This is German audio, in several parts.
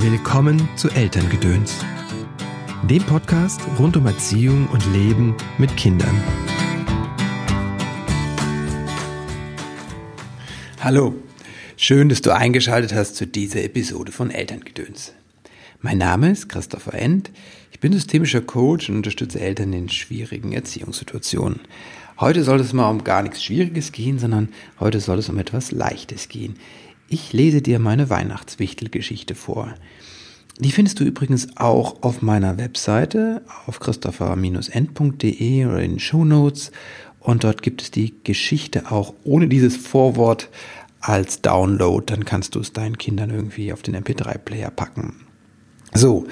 Willkommen zu Elterngedöns, dem Podcast rund um Erziehung und Leben mit Kindern. Hallo, schön, dass du eingeschaltet hast zu dieser Episode von Elterngedöns. Mein Name ist Christopher End, ich bin systemischer Coach und unterstütze Eltern in schwierigen Erziehungssituationen. Heute soll es mal um gar nichts Schwieriges gehen, sondern heute soll es um etwas Leichtes gehen. Ich lese dir meine Weihnachtswichtelgeschichte vor. Die findest du übrigens auch auf meiner Webseite auf christopher-end.de oder in den Show Notes und dort gibt es die Geschichte auch ohne dieses Vorwort als Download. Dann kannst du es deinen Kindern irgendwie auf den MP3-Player packen. So,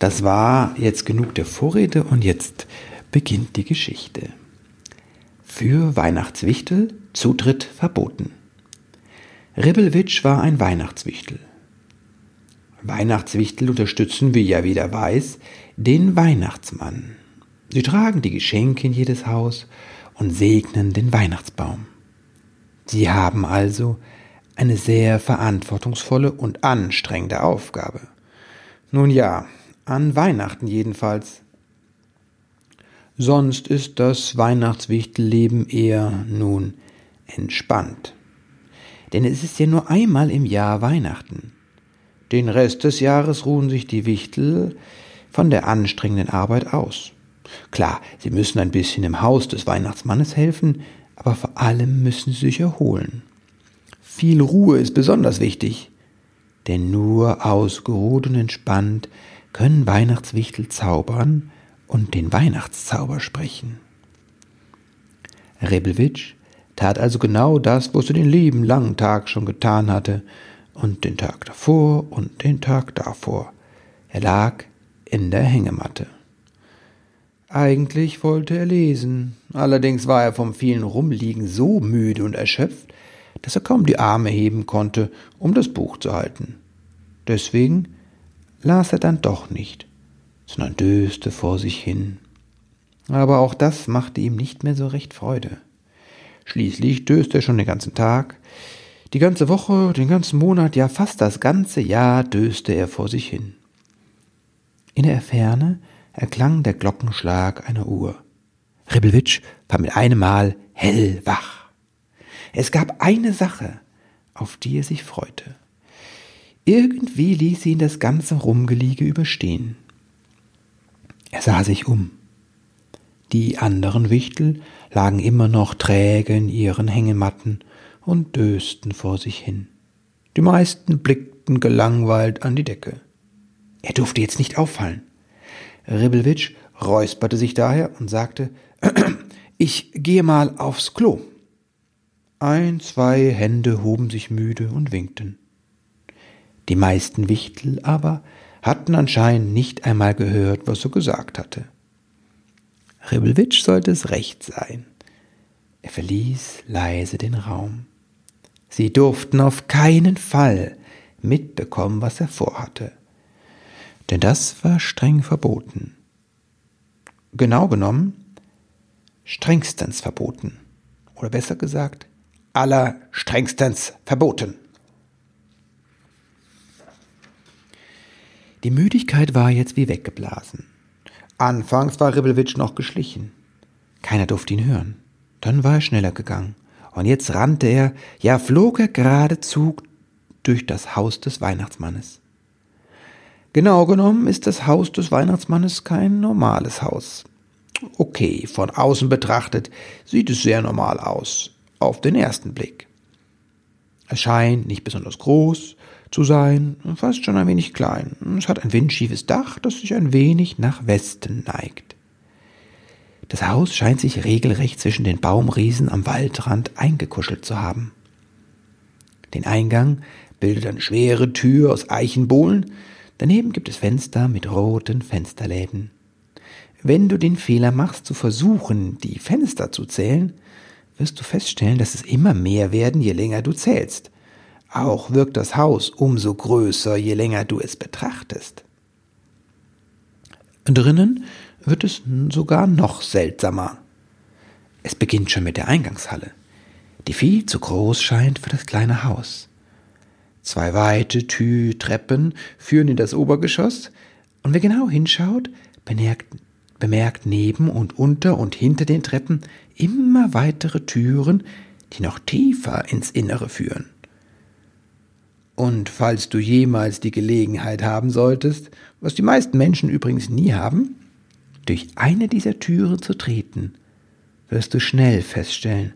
das war jetzt genug der Vorrede und jetzt beginnt die Geschichte. Für Weihnachtswichtel Zutritt verboten. Ribbelwitsch war ein Weihnachtswichtel. Weihnachtswichtel unterstützen, wie ja wieder weiß, den Weihnachtsmann. Sie tragen die Geschenke in jedes Haus und segnen den Weihnachtsbaum. Sie haben also eine sehr verantwortungsvolle und anstrengende Aufgabe. Nun ja, an Weihnachten jedenfalls. Sonst ist das Weihnachtswichtelleben eher nun entspannt denn es ist ja nur einmal im Jahr Weihnachten. Den Rest des Jahres ruhen sich die Wichtel von der anstrengenden Arbeit aus. Klar, sie müssen ein bisschen im Haus des Weihnachtsmannes helfen, aber vor allem müssen sie sich erholen. Viel Ruhe ist besonders wichtig, denn nur ausgeruht und entspannt können Weihnachtswichtel zaubern und den Weihnachtszauber sprechen. Rebelwitsch tat also genau das, was er den lieben langen Tag schon getan hatte, und den Tag davor und den Tag davor. Er lag in der Hängematte. Eigentlich wollte er lesen, allerdings war er vom vielen Rumliegen so müde und erschöpft, dass er kaum die Arme heben konnte, um das Buch zu halten. Deswegen las er dann doch nicht, sondern döste vor sich hin. Aber auch das machte ihm nicht mehr so recht Freude. Schließlich döste er schon den ganzen Tag, die ganze Woche, den ganzen Monat, ja fast das ganze Jahr döste er vor sich hin. In der Ferne erklang der Glockenschlag einer Uhr. Ribbelwitsch war mit einem Mal hellwach. Es gab eine Sache, auf die er sich freute. Irgendwie ließ ihn das ganze Rumgeliege überstehen. Er sah sich um. Die anderen Wichtel lagen immer noch träge in ihren Hängematten und dösten vor sich hin. Die meisten blickten gelangweilt an die Decke. Er durfte jetzt nicht auffallen. Ribbelwitsch räusperte sich daher und sagte, ich gehe mal aufs Klo. Ein, zwei Hände hoben sich müde und winkten. Die meisten Wichtel aber hatten anscheinend nicht einmal gehört, was er gesagt hatte. Ribbelwitsch sollte es recht sein. Er verließ leise den Raum. Sie durften auf keinen Fall mitbekommen, was er vorhatte, denn das war streng verboten. Genau genommen strengstens verboten, oder besser gesagt, allerstrengstens verboten. Die Müdigkeit war jetzt wie weggeblasen. Anfangs war Ribbelwitsch noch geschlichen. Keiner durfte ihn hören. Dann war er schneller gegangen. Und jetzt rannte er, ja flog er geradezu durch das Haus des Weihnachtsmannes. Genau genommen ist das Haus des Weihnachtsmannes kein normales Haus. Okay, von außen betrachtet sieht es sehr normal aus, auf den ersten Blick. Es scheint nicht besonders groß, zu sein, fast schon ein wenig klein. Es hat ein windschiefes Dach, das sich ein wenig nach Westen neigt. Das Haus scheint sich regelrecht zwischen den Baumriesen am Waldrand eingekuschelt zu haben. Den Eingang bildet eine schwere Tür aus Eichenbohlen, daneben gibt es Fenster mit roten Fensterläden. Wenn du den Fehler machst, zu versuchen, die Fenster zu zählen, wirst du feststellen, dass es immer mehr werden, je länger du zählst. Auch wirkt das Haus umso größer, je länger du es betrachtest. Drinnen wird es sogar noch seltsamer. Es beginnt schon mit der Eingangshalle, die viel zu groß scheint für das kleine Haus. Zwei weite Tü-Treppen führen in das Obergeschoss, und wer genau hinschaut, bemerkt, bemerkt neben und unter und hinter den Treppen immer weitere Türen, die noch tiefer ins Innere führen. Und falls du jemals die Gelegenheit haben solltest, was die meisten Menschen übrigens nie haben, durch eine dieser Türen zu treten, wirst du schnell feststellen,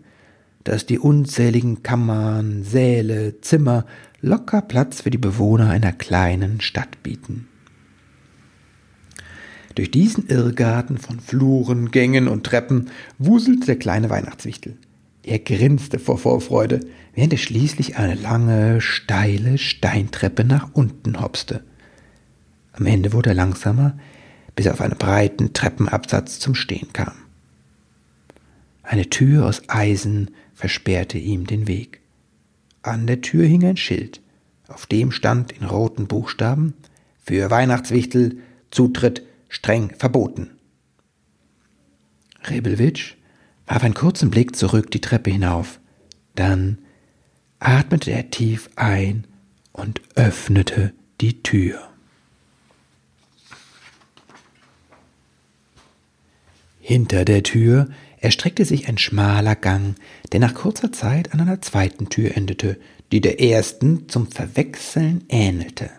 dass die unzähligen Kammern, Säle, Zimmer locker Platz für die Bewohner einer kleinen Stadt bieten. Durch diesen Irrgarten von Fluren, Gängen und Treppen wuselte der kleine Weihnachtswichtel. Er grinste vor Vorfreude, während er schließlich eine lange, steile Steintreppe nach unten hopste. Am Ende wurde er langsamer, bis er auf einen breiten Treppenabsatz zum Stehen kam. Eine Tür aus Eisen versperrte ihm den Weg. An der Tür hing ein Schild, auf dem stand in roten Buchstaben Für Weihnachtswichtel Zutritt streng verboten. Rebelwitsch warf einen kurzen Blick zurück die Treppe hinauf. Dann atmete er tief ein und öffnete die Tür. Hinter der Tür erstreckte sich ein schmaler Gang, der nach kurzer Zeit an einer zweiten Tür endete, die der ersten zum Verwechseln ähnelte.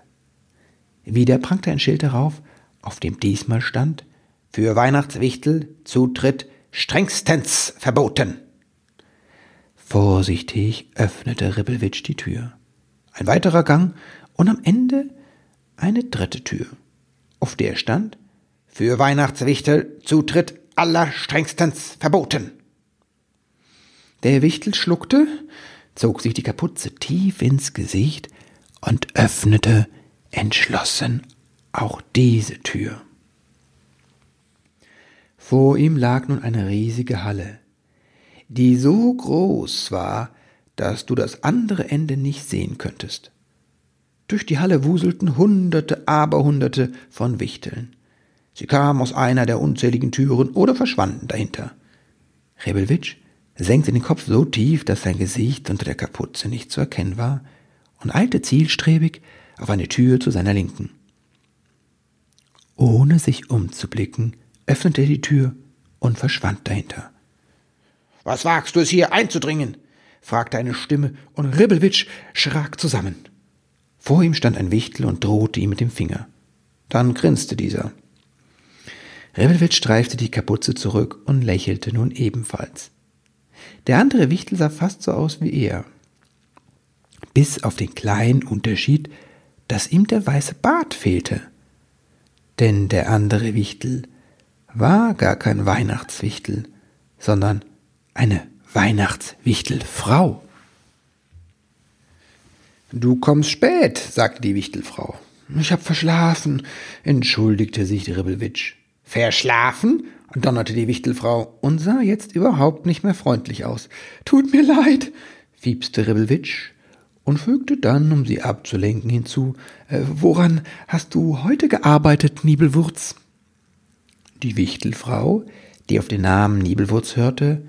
Wieder prangte ein Schild darauf, auf dem diesmal stand Für Weihnachtswichtel Zutritt strengstens verboten. Vorsichtig öffnete Ribbelwitsch die Tür. Ein weiterer Gang und am Ende eine dritte Tür, auf der stand Für Weihnachtswichtel Zutritt allerstrengstens verboten. Der Wichtel schluckte, zog sich die Kapuze tief ins Gesicht und öffnete entschlossen auch diese Tür. Vor ihm lag nun eine riesige Halle, die so groß war, dass du das andere Ende nicht sehen könntest. Durch die Halle wuselten Hunderte, Aberhunderte von Wichteln. Sie kamen aus einer der unzähligen Türen oder verschwanden dahinter. Rebelwitsch senkte den Kopf so tief, dass sein Gesicht unter der Kapuze nicht zu erkennen war, und eilte zielstrebig auf eine Tür zu seiner Linken. Ohne sich umzublicken, öffnete er die Tür und verschwand dahinter. Was wagst du es hier einzudringen? fragte eine Stimme, und Ribbelwitsch schrak zusammen. Vor ihm stand ein Wichtel und drohte ihm mit dem Finger. Dann grinste dieser. Ribbelwitsch streifte die Kapuze zurück und lächelte nun ebenfalls. Der andere Wichtel sah fast so aus wie er. Bis auf den kleinen Unterschied, dass ihm der weiße Bart fehlte denn der andere Wichtel war gar kein Weihnachtswichtel, sondern eine Weihnachtswichtelfrau. Du kommst spät, sagte die Wichtelfrau. Ich hab verschlafen, entschuldigte sich die Ribbelwitsch. Verschlafen? donnerte die Wichtelfrau und sah jetzt überhaupt nicht mehr freundlich aus. Tut mir leid, fiepste Ribbelwitsch und fügte dann, um sie abzulenken, hinzu äh, Woran hast du heute gearbeitet, Nibelwurz? Die Wichtelfrau, die auf den Namen Nibelwurz hörte,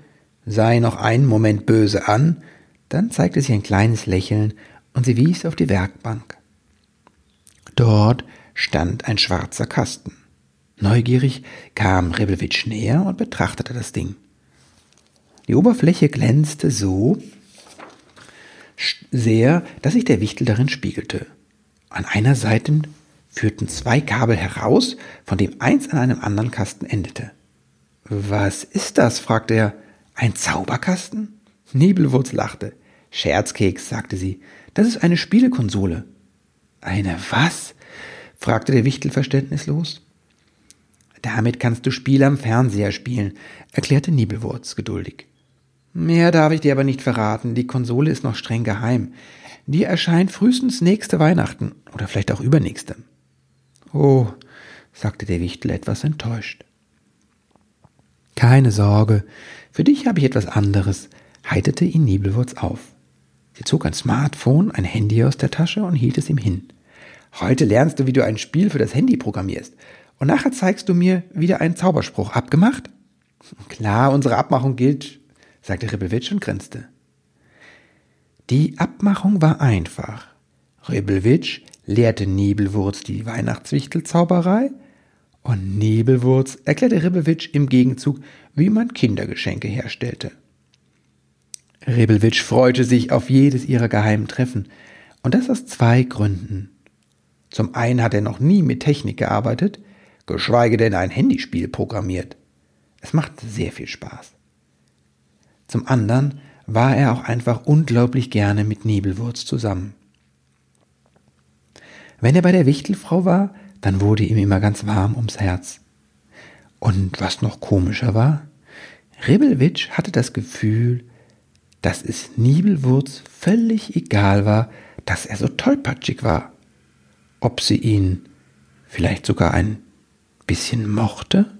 sah ihn noch einen Moment böse an, dann zeigte sie ein kleines Lächeln und sie wies auf die Werkbank. Dort stand ein schwarzer Kasten. Neugierig kam Rebelwitsch näher und betrachtete das Ding. Die Oberfläche glänzte so, sehr, dass sich der Wichtel darin spiegelte. An einer Seite führten zwei Kabel heraus, von dem eins an einem anderen Kasten endete. Was ist das? fragte er. Ein Zauberkasten? Nebelwurz lachte. Scherzkeks, sagte sie. Das ist eine Spielekonsole. Eine was? fragte der Wichtel verständnislos. Damit kannst du Spiele am Fernseher spielen, erklärte Nibelwurz geduldig. Mehr darf ich dir aber nicht verraten, die Konsole ist noch streng geheim. Die erscheint frühestens nächste Weihnachten oder vielleicht auch übernächste. Oh, sagte der Wichtel etwas enttäuscht. Keine Sorge, für dich habe ich etwas anderes, heiterte ihn Nibelwurz auf. Sie zog ein Smartphone, ein Handy aus der Tasche und hielt es ihm hin. Heute lernst du, wie du ein Spiel für das Handy programmierst. Und nachher zeigst du mir wieder einen Zauberspruch. Abgemacht? Klar, unsere Abmachung gilt sagte Ribbelwitsch und grinste. Die Abmachung war einfach. Ribbelwitsch lehrte Nebelwurz die Weihnachtswichtelzauberei und Nebelwurz erklärte Ribbelwitsch im Gegenzug, wie man Kindergeschenke herstellte. Ribbelwitsch freute sich auf jedes ihrer geheimen Treffen, und das aus zwei Gründen. Zum einen hat er noch nie mit Technik gearbeitet, geschweige denn ein Handyspiel programmiert. Es machte sehr viel Spaß. Zum anderen war er auch einfach unglaublich gerne mit Nebelwurz zusammen. Wenn er bei der Wichtelfrau war, dann wurde ihm immer ganz warm ums Herz. Und was noch komischer war, Ribbelwitsch hatte das Gefühl, dass es Nibelwurz völlig egal war, dass er so tollpatschig war. Ob sie ihn vielleicht sogar ein bisschen mochte?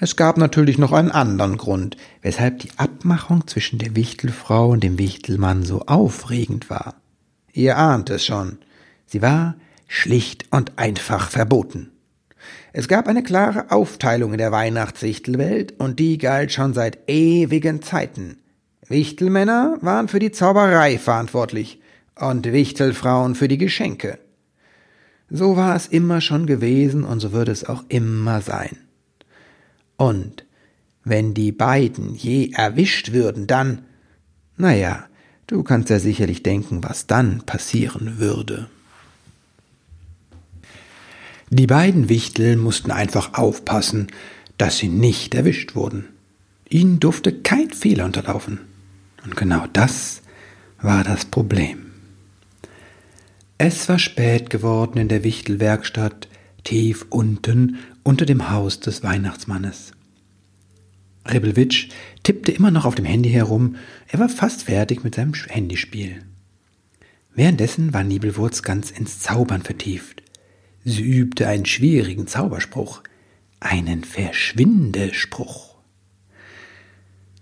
Es gab natürlich noch einen anderen Grund, weshalb die Abmachung zwischen der Wichtelfrau und dem Wichtelmann so aufregend war. Ihr ahnt es schon. Sie war schlicht und einfach verboten. Es gab eine klare Aufteilung in der Weihnachtswichtelwelt und die galt schon seit ewigen Zeiten. Wichtelmänner waren für die Zauberei verantwortlich und Wichtelfrauen für die Geschenke. So war es immer schon gewesen und so wird es auch immer sein. Und wenn die beiden je erwischt würden, dann, naja, du kannst ja sicherlich denken, was dann passieren würde. Die beiden Wichtel mussten einfach aufpassen, dass sie nicht erwischt wurden. Ihnen durfte kein Fehler unterlaufen. Und genau das war das Problem. Es war spät geworden in der Wichtelwerkstatt, tief unten unter dem Haus des Weihnachtsmannes. Ribbelwitsch tippte immer noch auf dem Handy herum, er war fast fertig mit seinem Handyspiel. Währenddessen war Nibelwurz ganz ins Zaubern vertieft. Sie übte einen schwierigen Zauberspruch, einen Verschwindespruch.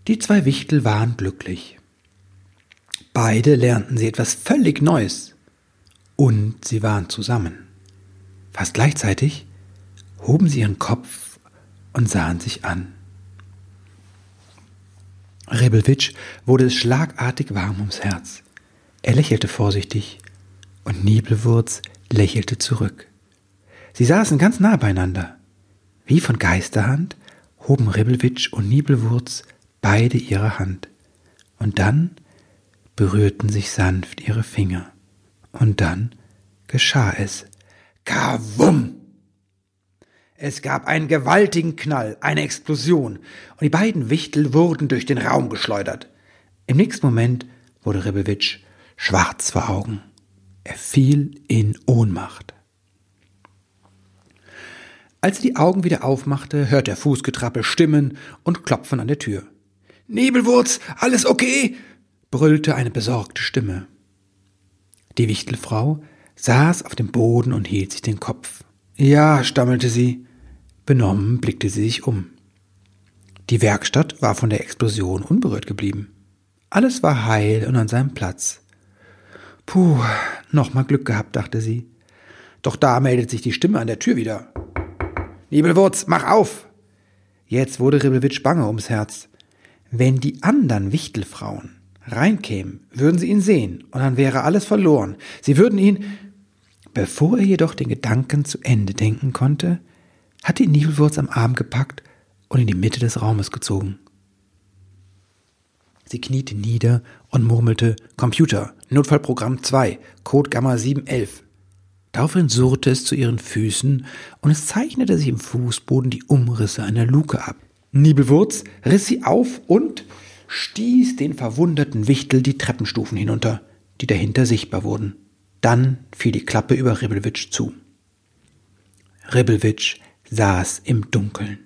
Die zwei Wichtel waren glücklich. Beide lernten sie etwas völlig Neues. Und sie waren zusammen. Fast gleichzeitig hoben sie ihren Kopf und sahen sich an. Rebelwitsch wurde es schlagartig warm ums Herz. Er lächelte vorsichtig und Nibelwurz lächelte zurück. Sie saßen ganz nah beieinander. Wie von Geisterhand hoben Ribbelwitsch und Nibelwurz beide ihre Hand. Und dann berührten sich sanft ihre Finger. Und dann geschah es. Kawum! Es gab einen gewaltigen Knall, eine Explosion, und die beiden Wichtel wurden durch den Raum geschleudert. Im nächsten Moment wurde Ribbelwitsch schwarz vor Augen. Er fiel in Ohnmacht. Als er die Augen wieder aufmachte, hörte er Fußgetrappel, Stimmen und Klopfen an der Tür. Nebelwurz, alles okay? brüllte eine besorgte Stimme. Die Wichtelfrau saß auf dem Boden und hielt sich den Kopf. Ja, stammelte sie. Benommen blickte sie sich um. Die Werkstatt war von der Explosion unberührt geblieben. Alles war heil und an seinem Platz. Puh, nochmal Glück gehabt, dachte sie. Doch da meldet sich die Stimme an der Tür wieder. Nibelwurz, mach auf! Jetzt wurde Ribbelwitsch bange ums Herz. Wenn die anderen Wichtelfrauen reinkämen, würden sie ihn sehen, und dann wäre alles verloren. Sie würden ihn. Bevor er jedoch den Gedanken zu Ende denken konnte, hatte ihn Nibelwurz am Arm gepackt und in die Mitte des Raumes gezogen. Sie kniete nieder und murmelte Computer, Notfallprogramm 2, Code Gamma 711. Daraufhin surrte es zu ihren Füßen und es zeichnete sich im Fußboden die Umrisse einer Luke ab. Nibelwurz riss sie auf und stieß den verwunderten Wichtel die Treppenstufen hinunter, die dahinter sichtbar wurden. Dann fiel die Klappe über Ribbelwitsch zu. Ribbelwitsch saß im Dunkeln.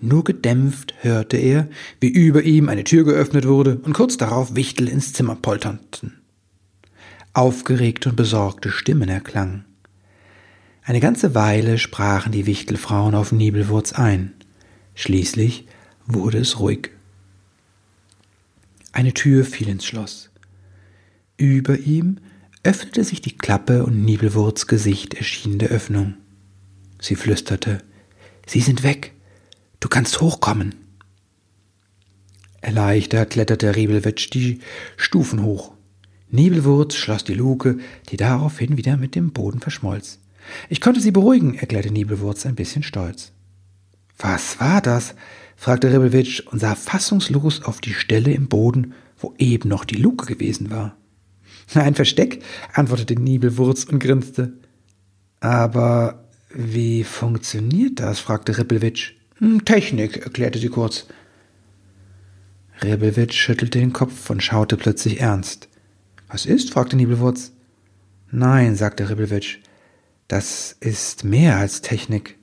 Nur gedämpft hörte er, wie über ihm eine Tür geöffnet wurde und kurz darauf Wichtel ins Zimmer polterten. Aufgeregte und besorgte Stimmen erklangen. Eine ganze Weile sprachen die Wichtelfrauen auf Nibelwurz ein. Schließlich wurde es ruhig. Eine Tür fiel ins Schloss. Über ihm öffnete sich die Klappe und Nibelwurz Gesicht erschien der Öffnung. Sie flüsterte, Sie sind weg. Du kannst hochkommen. Erleichtert kletterte Riebelwitsch die Stufen hoch. Nibelwurz schloss die Luke, die daraufhin wieder mit dem Boden verschmolz. Ich konnte sie beruhigen, erklärte Nibelwurz ein bisschen stolz. Was war das? fragte Ribbelwitsch und sah fassungslos auf die Stelle im Boden, wo eben noch die Luke gewesen war. Ein Versteck, antwortete Nibelwurz und grinste. Aber wie funktioniert das? fragte Ribbelwitsch. Hm, Technik, erklärte sie kurz. Ribbelwitsch schüttelte den Kopf und schaute plötzlich ernst. Was ist? fragte Nibelwurz. Nein, sagte Ribbelwitsch, das ist mehr als Technik.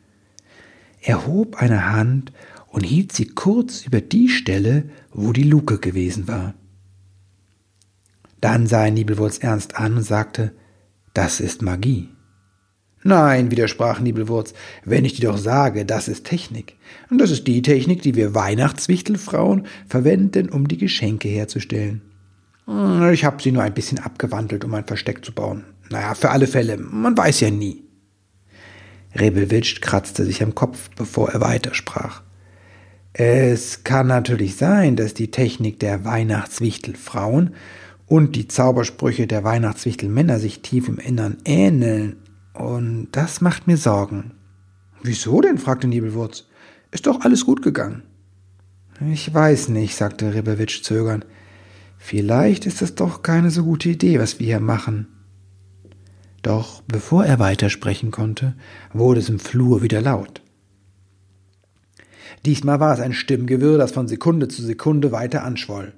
Er hob eine Hand und hielt sie kurz über die Stelle, wo die Luke gewesen war. Dann sah er Nibelwurz ernst an und sagte, das ist Magie. Nein, widersprach Nibelwurz, wenn ich dir doch sage, das ist Technik. Und das ist die Technik, die wir Weihnachtswichtelfrauen verwenden, um die Geschenke herzustellen. Hm, ich habe sie nur ein bisschen abgewandelt, um ein Versteck zu bauen. Naja, für alle Fälle, man weiß ja nie. Rebelwitsch kratzte sich am Kopf, bevor er weitersprach. Es kann natürlich sein, dass die Technik der Weihnachtswichtelfrauen und die Zaubersprüche der Weihnachtswichtelmänner sich tief im Innern ähneln, und das macht mir Sorgen. Wieso denn? fragte Nibelwurz. Ist doch alles gut gegangen. Ich weiß nicht, sagte Rebelwitsch zögernd. Vielleicht ist es doch keine so gute Idee, was wir hier machen. Doch bevor er weitersprechen konnte, wurde es im Flur wieder laut. Diesmal war es ein Stimmgewirr, das von Sekunde zu Sekunde weiter anschwoll.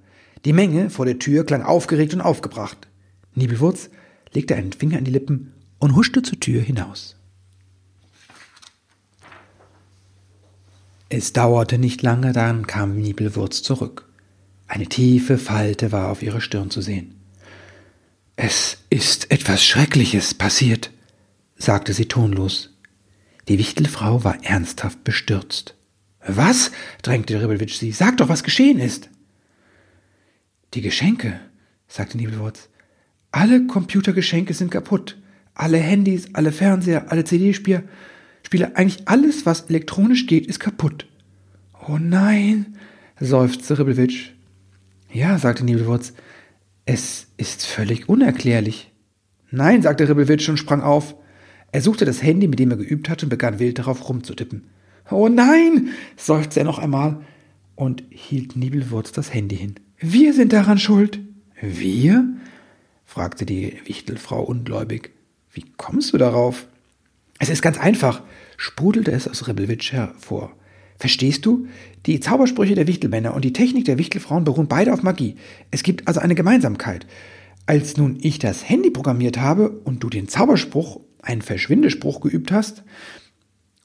Die Menge vor der Tür klang aufgeregt und aufgebracht. Nibelwurz legte einen Finger an die Lippen und huschte zur Tür hinaus. Es dauerte nicht lange, dann kam Nibelwurz zurück. Eine tiefe Falte war auf ihrer Stirn zu sehen. Es ist etwas Schreckliches passiert, sagte sie tonlos. Die Wichtelfrau war ernsthaft bestürzt. Was? drängte Ribbelwitsch sie. Sag doch, was geschehen ist. Die Geschenke, sagte Nibelwurz. Alle Computergeschenke sind kaputt. Alle Handys, alle Fernseher, alle CD-Spieler, Spieler, eigentlich alles, was elektronisch geht, ist kaputt. Oh nein, seufzte Ribbelwitsch. Ja, sagte Nebelwurz, es ist völlig unerklärlich. Nein, sagte Ribbelwitsch und sprang auf. Er suchte das Handy, mit dem er geübt hatte, und begann wild darauf rumzutippen. Oh nein, seufzte er noch einmal und hielt Nibelwurz das Handy hin. Wir sind daran schuld. Wir? fragte die Wichtelfrau ungläubig. Wie kommst du darauf? Es ist ganz einfach, sprudelte es aus Ribbelwitsch hervor. Verstehst du? Die Zaubersprüche der Wichtelmänner und die Technik der Wichtelfrauen beruhen beide auf Magie. Es gibt also eine Gemeinsamkeit. Als nun ich das Handy programmiert habe und du den Zauberspruch, einen Verschwindespruch geübt hast,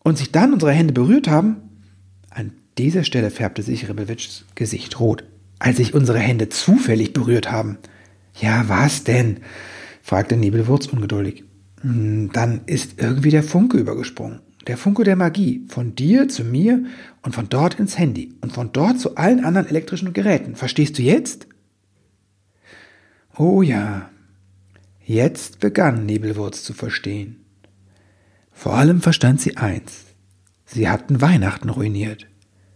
und sich dann unsere Hände berührt haben, an dieser Stelle färbte sich Ribbelwitschs Gesicht rot, als sich unsere Hände zufällig berührt haben. Ja, was denn? fragte Nebelwurz ungeduldig. Hm, dann ist irgendwie der Funke übergesprungen der Funke der Magie, von dir zu mir und von dort ins Handy und von dort zu allen anderen elektrischen Geräten. Verstehst du jetzt? Oh ja, jetzt begann Nebelwurz zu verstehen. Vor allem verstand sie eins. Sie hatten Weihnachten ruiniert.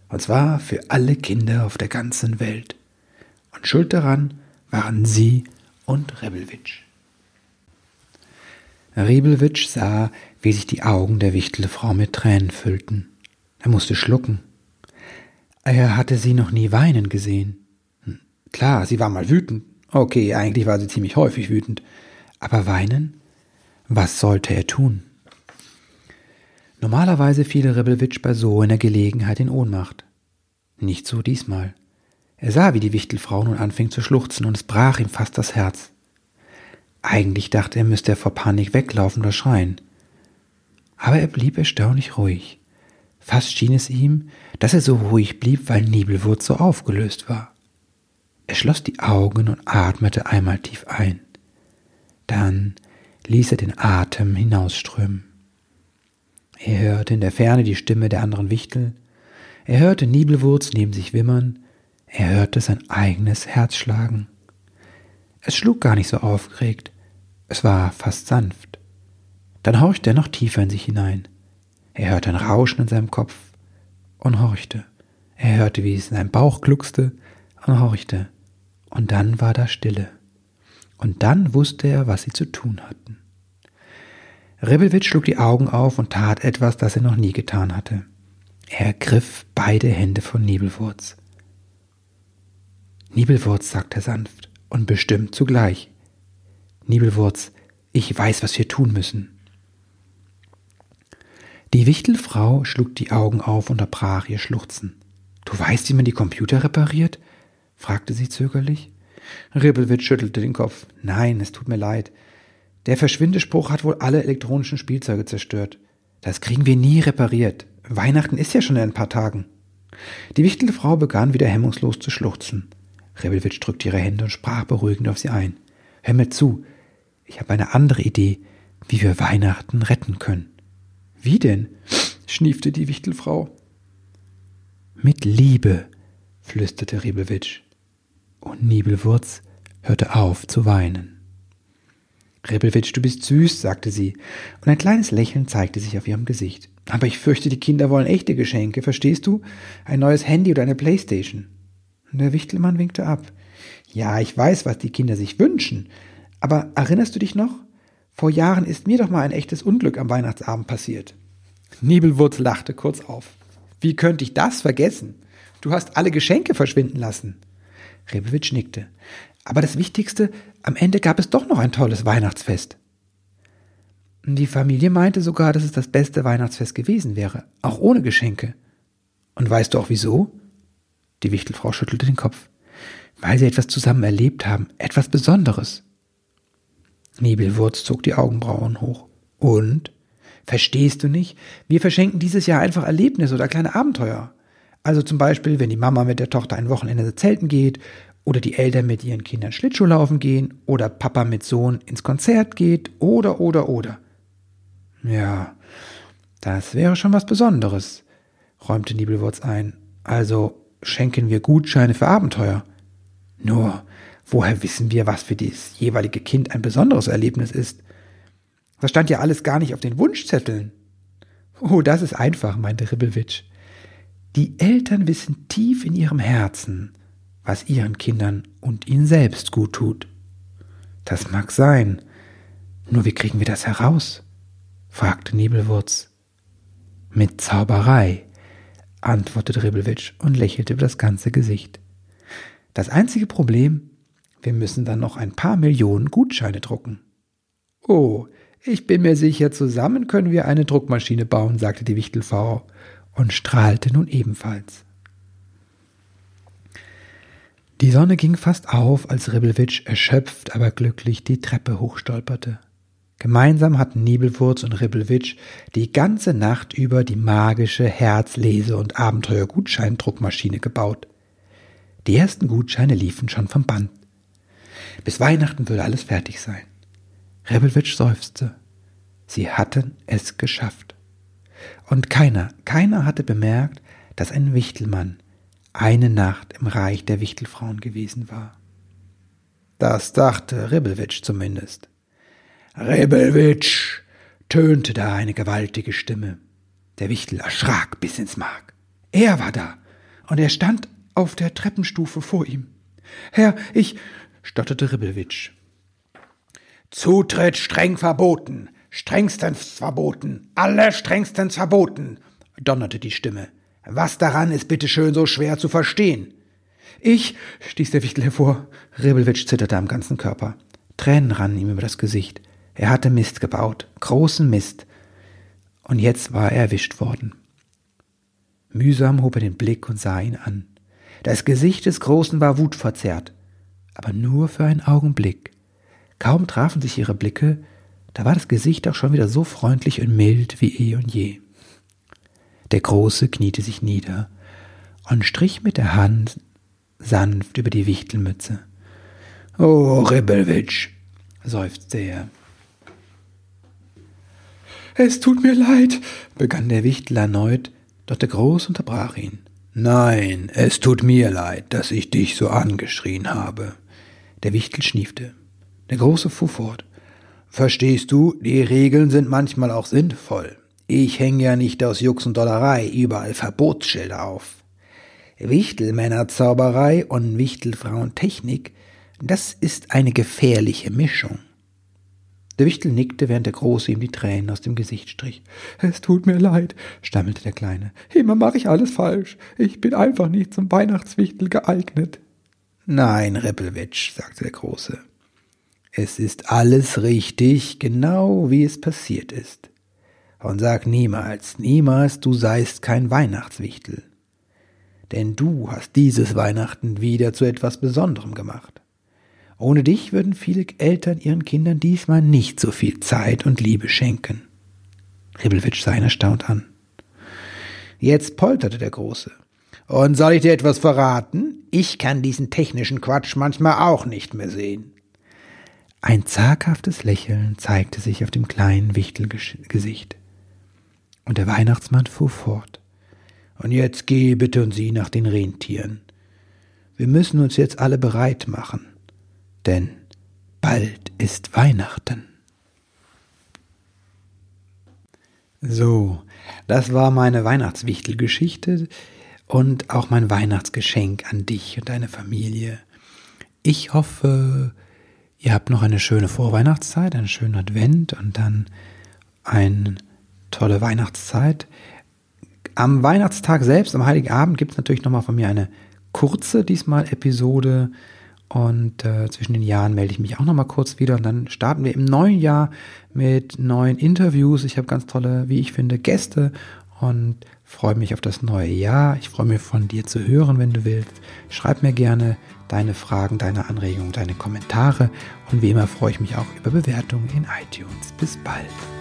Und zwar für alle Kinder auf der ganzen Welt. Und schuld daran waren sie und Rebelwitsch. Rebelwitsch sah, wie sich die Augen der Wichtelfrau mit Tränen füllten. Er musste schlucken. Er hatte sie noch nie weinen gesehen. Hm, klar, sie war mal wütend. Okay, eigentlich war sie ziemlich häufig wütend. Aber weinen? Was sollte er tun? Normalerweise fiel Rebelwitsch bei so einer Gelegenheit in Ohnmacht. Nicht so diesmal. Er sah, wie die Wichtelfrau nun anfing zu schluchzen, und es brach ihm fast das Herz. Eigentlich dachte er, müsste er vor Panik weglaufen oder schreien aber er blieb erstaunlich ruhig. Fast schien es ihm, dass er so ruhig blieb, weil Nebelwurz so aufgelöst war. Er schloss die Augen und atmete einmal tief ein. Dann ließ er den Atem hinausströmen. Er hörte in der Ferne die Stimme der anderen Wichtel, er hörte Nibelwurz neben sich wimmern, er hörte sein eigenes Herz schlagen. Es schlug gar nicht so aufgeregt, es war fast sanft. Dann horchte er noch tiefer in sich hinein. Er hörte ein Rauschen in seinem Kopf und horchte. Er hörte, wie es in seinem Bauch gluckste und horchte. Und dann war da Stille. Und dann wusste er, was sie zu tun hatten. Ribbelwitz schlug die Augen auf und tat etwas, das er noch nie getan hatte. Er ergriff beide Hände von Nebelwurz. Nibelwurz, sagte er sanft und bestimmt zugleich. Nibelwurz, ich weiß, was wir tun müssen. Die Wichtelfrau schlug die Augen auf und unterbrach ihr Schluchzen. Du weißt, wie man die Computer repariert? fragte sie zögerlich. Ribbelwitz schüttelte den Kopf. Nein, es tut mir leid. Der Verschwindespruch hat wohl alle elektronischen Spielzeuge zerstört. Das kriegen wir nie repariert. Weihnachten ist ja schon in ein paar Tagen. Die Wichtelfrau begann wieder hemmungslos zu schluchzen. Rebelwitsch drückte ihre Hände und sprach beruhigend auf sie ein. Hör mir zu, ich habe eine andere Idee, wie wir Weihnachten retten können. Wie denn? schniefte die Wichtelfrau. Mit Liebe, flüsterte Rebelwitsch. Und Nibelwurz hörte auf zu weinen. Rebelwitsch, du bist süß, sagte sie, und ein kleines Lächeln zeigte sich auf ihrem Gesicht. Aber ich fürchte, die Kinder wollen echte Geschenke, verstehst du? Ein neues Handy oder eine Playstation. Der Wichtelmann winkte ab. Ja, ich weiß, was die Kinder sich wünschen. Aber erinnerst du dich noch? Vor Jahren ist mir doch mal ein echtes Unglück am Weihnachtsabend passiert. Nibelwurz lachte kurz auf. Wie könnte ich das vergessen? Du hast alle Geschenke verschwinden lassen. Rebewitsch nickte. Aber das Wichtigste, am Ende gab es doch noch ein tolles Weihnachtsfest. Die Familie meinte sogar, dass es das beste Weihnachtsfest gewesen wäre, auch ohne Geschenke. Und weißt du auch wieso? Die Wichtelfrau schüttelte den Kopf. Weil sie etwas zusammen erlebt haben, etwas Besonderes. Nebelwurz zog die Augenbrauen hoch. Und? Verstehst du nicht? Wir verschenken dieses Jahr einfach Erlebnisse oder kleine Abenteuer. Also zum Beispiel, wenn die Mama mit der Tochter ein Wochenende zelten geht, oder die Eltern mit ihren Kindern Schlittschuhlaufen gehen, oder Papa mit Sohn ins Konzert geht, oder, oder, oder. Ja, das wäre schon was Besonderes, räumte Nibelwurz ein. Also schenken wir Gutscheine für Abenteuer. Nur, woher wissen wir, was für das jeweilige Kind ein besonderes Erlebnis ist? Das stand ja alles gar nicht auf den Wunschzetteln. Oh, das ist einfach, meinte Ribbelwitsch. Die Eltern wissen tief in ihrem Herzen, was ihren Kindern und ihnen selbst gut tut. Das mag sein. Nur wie kriegen wir das heraus? fragte Nebelwurz. Mit Zauberei, antwortete Ribbelwitsch und lächelte über das ganze Gesicht. Das einzige Problem, wir müssen dann noch ein paar Millionen Gutscheine drucken. Oh, ich bin mir sicher, zusammen können wir eine Druckmaschine bauen, sagte die Wichtelfrau und strahlte nun ebenfalls. Die Sonne ging fast auf, als Ribbelwitsch erschöpft, aber glücklich die Treppe hochstolperte. Gemeinsam hatten Nebelwurz und Ribbelwitsch die ganze Nacht über die magische Herzlese- und Abenteuer-Gutscheindruckmaschine gebaut. Die ersten Gutscheine liefen schon vom Band. Bis Weihnachten würde alles fertig sein. Ribbelwitsch seufzte. Sie hatten es geschafft. Und keiner, keiner hatte bemerkt, dass ein Wichtelmann eine Nacht im Reich der Wichtelfrauen gewesen war. Das dachte Ribbelwitsch zumindest. Rebelwitsch, tönte da eine gewaltige Stimme. Der Wichtel erschrak bis ins Mark. Er war da, und er stand auf der Treppenstufe vor ihm. Herr, ich, stotterte Ribbelwitsch. Zutritt streng verboten, strengstens verboten, allerstrengstens verboten, donnerte die Stimme. Was daran ist bitteschön so schwer zu verstehen? Ich, stieß der Wichtel hervor. Rebelwitsch zitterte am ganzen Körper. Tränen rannen ihm über das Gesicht. Er hatte Mist gebaut, großen Mist. Und jetzt war er erwischt worden. Mühsam hob er den Blick und sah ihn an. Das Gesicht des Großen war wutverzerrt, aber nur für einen Augenblick. Kaum trafen sich ihre Blicke, da war das Gesicht auch schon wieder so freundlich und mild wie eh und je. Der Große kniete sich nieder und strich mit der Hand sanft über die Wichtelmütze. Oh, Ribbelwitsch, seufzte er. Es tut mir leid, begann der Wichtel erneut, doch der Groß unterbrach ihn. Nein, es tut mir leid, dass ich dich so angeschrien habe. Der Wichtel schniefte. Der Große fuhr fort. Verstehst du, die Regeln sind manchmal auch sinnvoll. Ich hänge ja nicht aus Jux und Dollerei überall Verbotsschilder auf. Wichtelmännerzauberei und Wichtelfrauentechnik Das ist eine gefährliche Mischung. Der Wichtel nickte, während der Große ihm die Tränen aus dem Gesicht strich. Es tut mir leid, stammelte der Kleine. Immer mache ich alles falsch. Ich bin einfach nicht zum Weihnachtswichtel geeignet. Nein, Reppelwitsch, sagte der Große. Es ist alles richtig, genau wie es passiert ist. Und sag niemals, niemals, du seist kein Weihnachtswichtel. Denn du hast dieses Weihnachten wieder zu etwas Besonderem gemacht. Ohne dich würden viele Eltern ihren Kindern diesmal nicht so viel Zeit und Liebe schenken. Ribbelwitsch sah ihn erstaunt an. Jetzt polterte der Große. Und soll ich dir etwas verraten? Ich kann diesen technischen Quatsch manchmal auch nicht mehr sehen. Ein zaghaftes Lächeln zeigte sich auf dem kleinen Wichtelgesicht. Und der Weihnachtsmann fuhr fort. Und jetzt geh bitte und sieh nach den Rentieren. Wir müssen uns jetzt alle bereit machen denn bald ist Weihnachten. So, das war meine Weihnachtswichtelgeschichte und auch mein Weihnachtsgeschenk an dich und deine Familie. Ich hoffe, ihr habt noch eine schöne Vorweihnachtszeit, einen schönen Advent und dann eine tolle Weihnachtszeit. Am Weihnachtstag selbst, am Heiligen Abend, gibt es natürlich nochmal von mir eine kurze, diesmal Episode und äh, zwischen den Jahren melde ich mich auch nochmal kurz wieder und dann starten wir im neuen Jahr mit neuen Interviews. Ich habe ganz tolle, wie ich finde, Gäste und freue mich auf das neue Jahr. Ich freue mich von dir zu hören, wenn du willst. Schreib mir gerne deine Fragen, deine Anregungen, deine Kommentare und wie immer freue ich mich auch über Bewertungen in iTunes. Bis bald.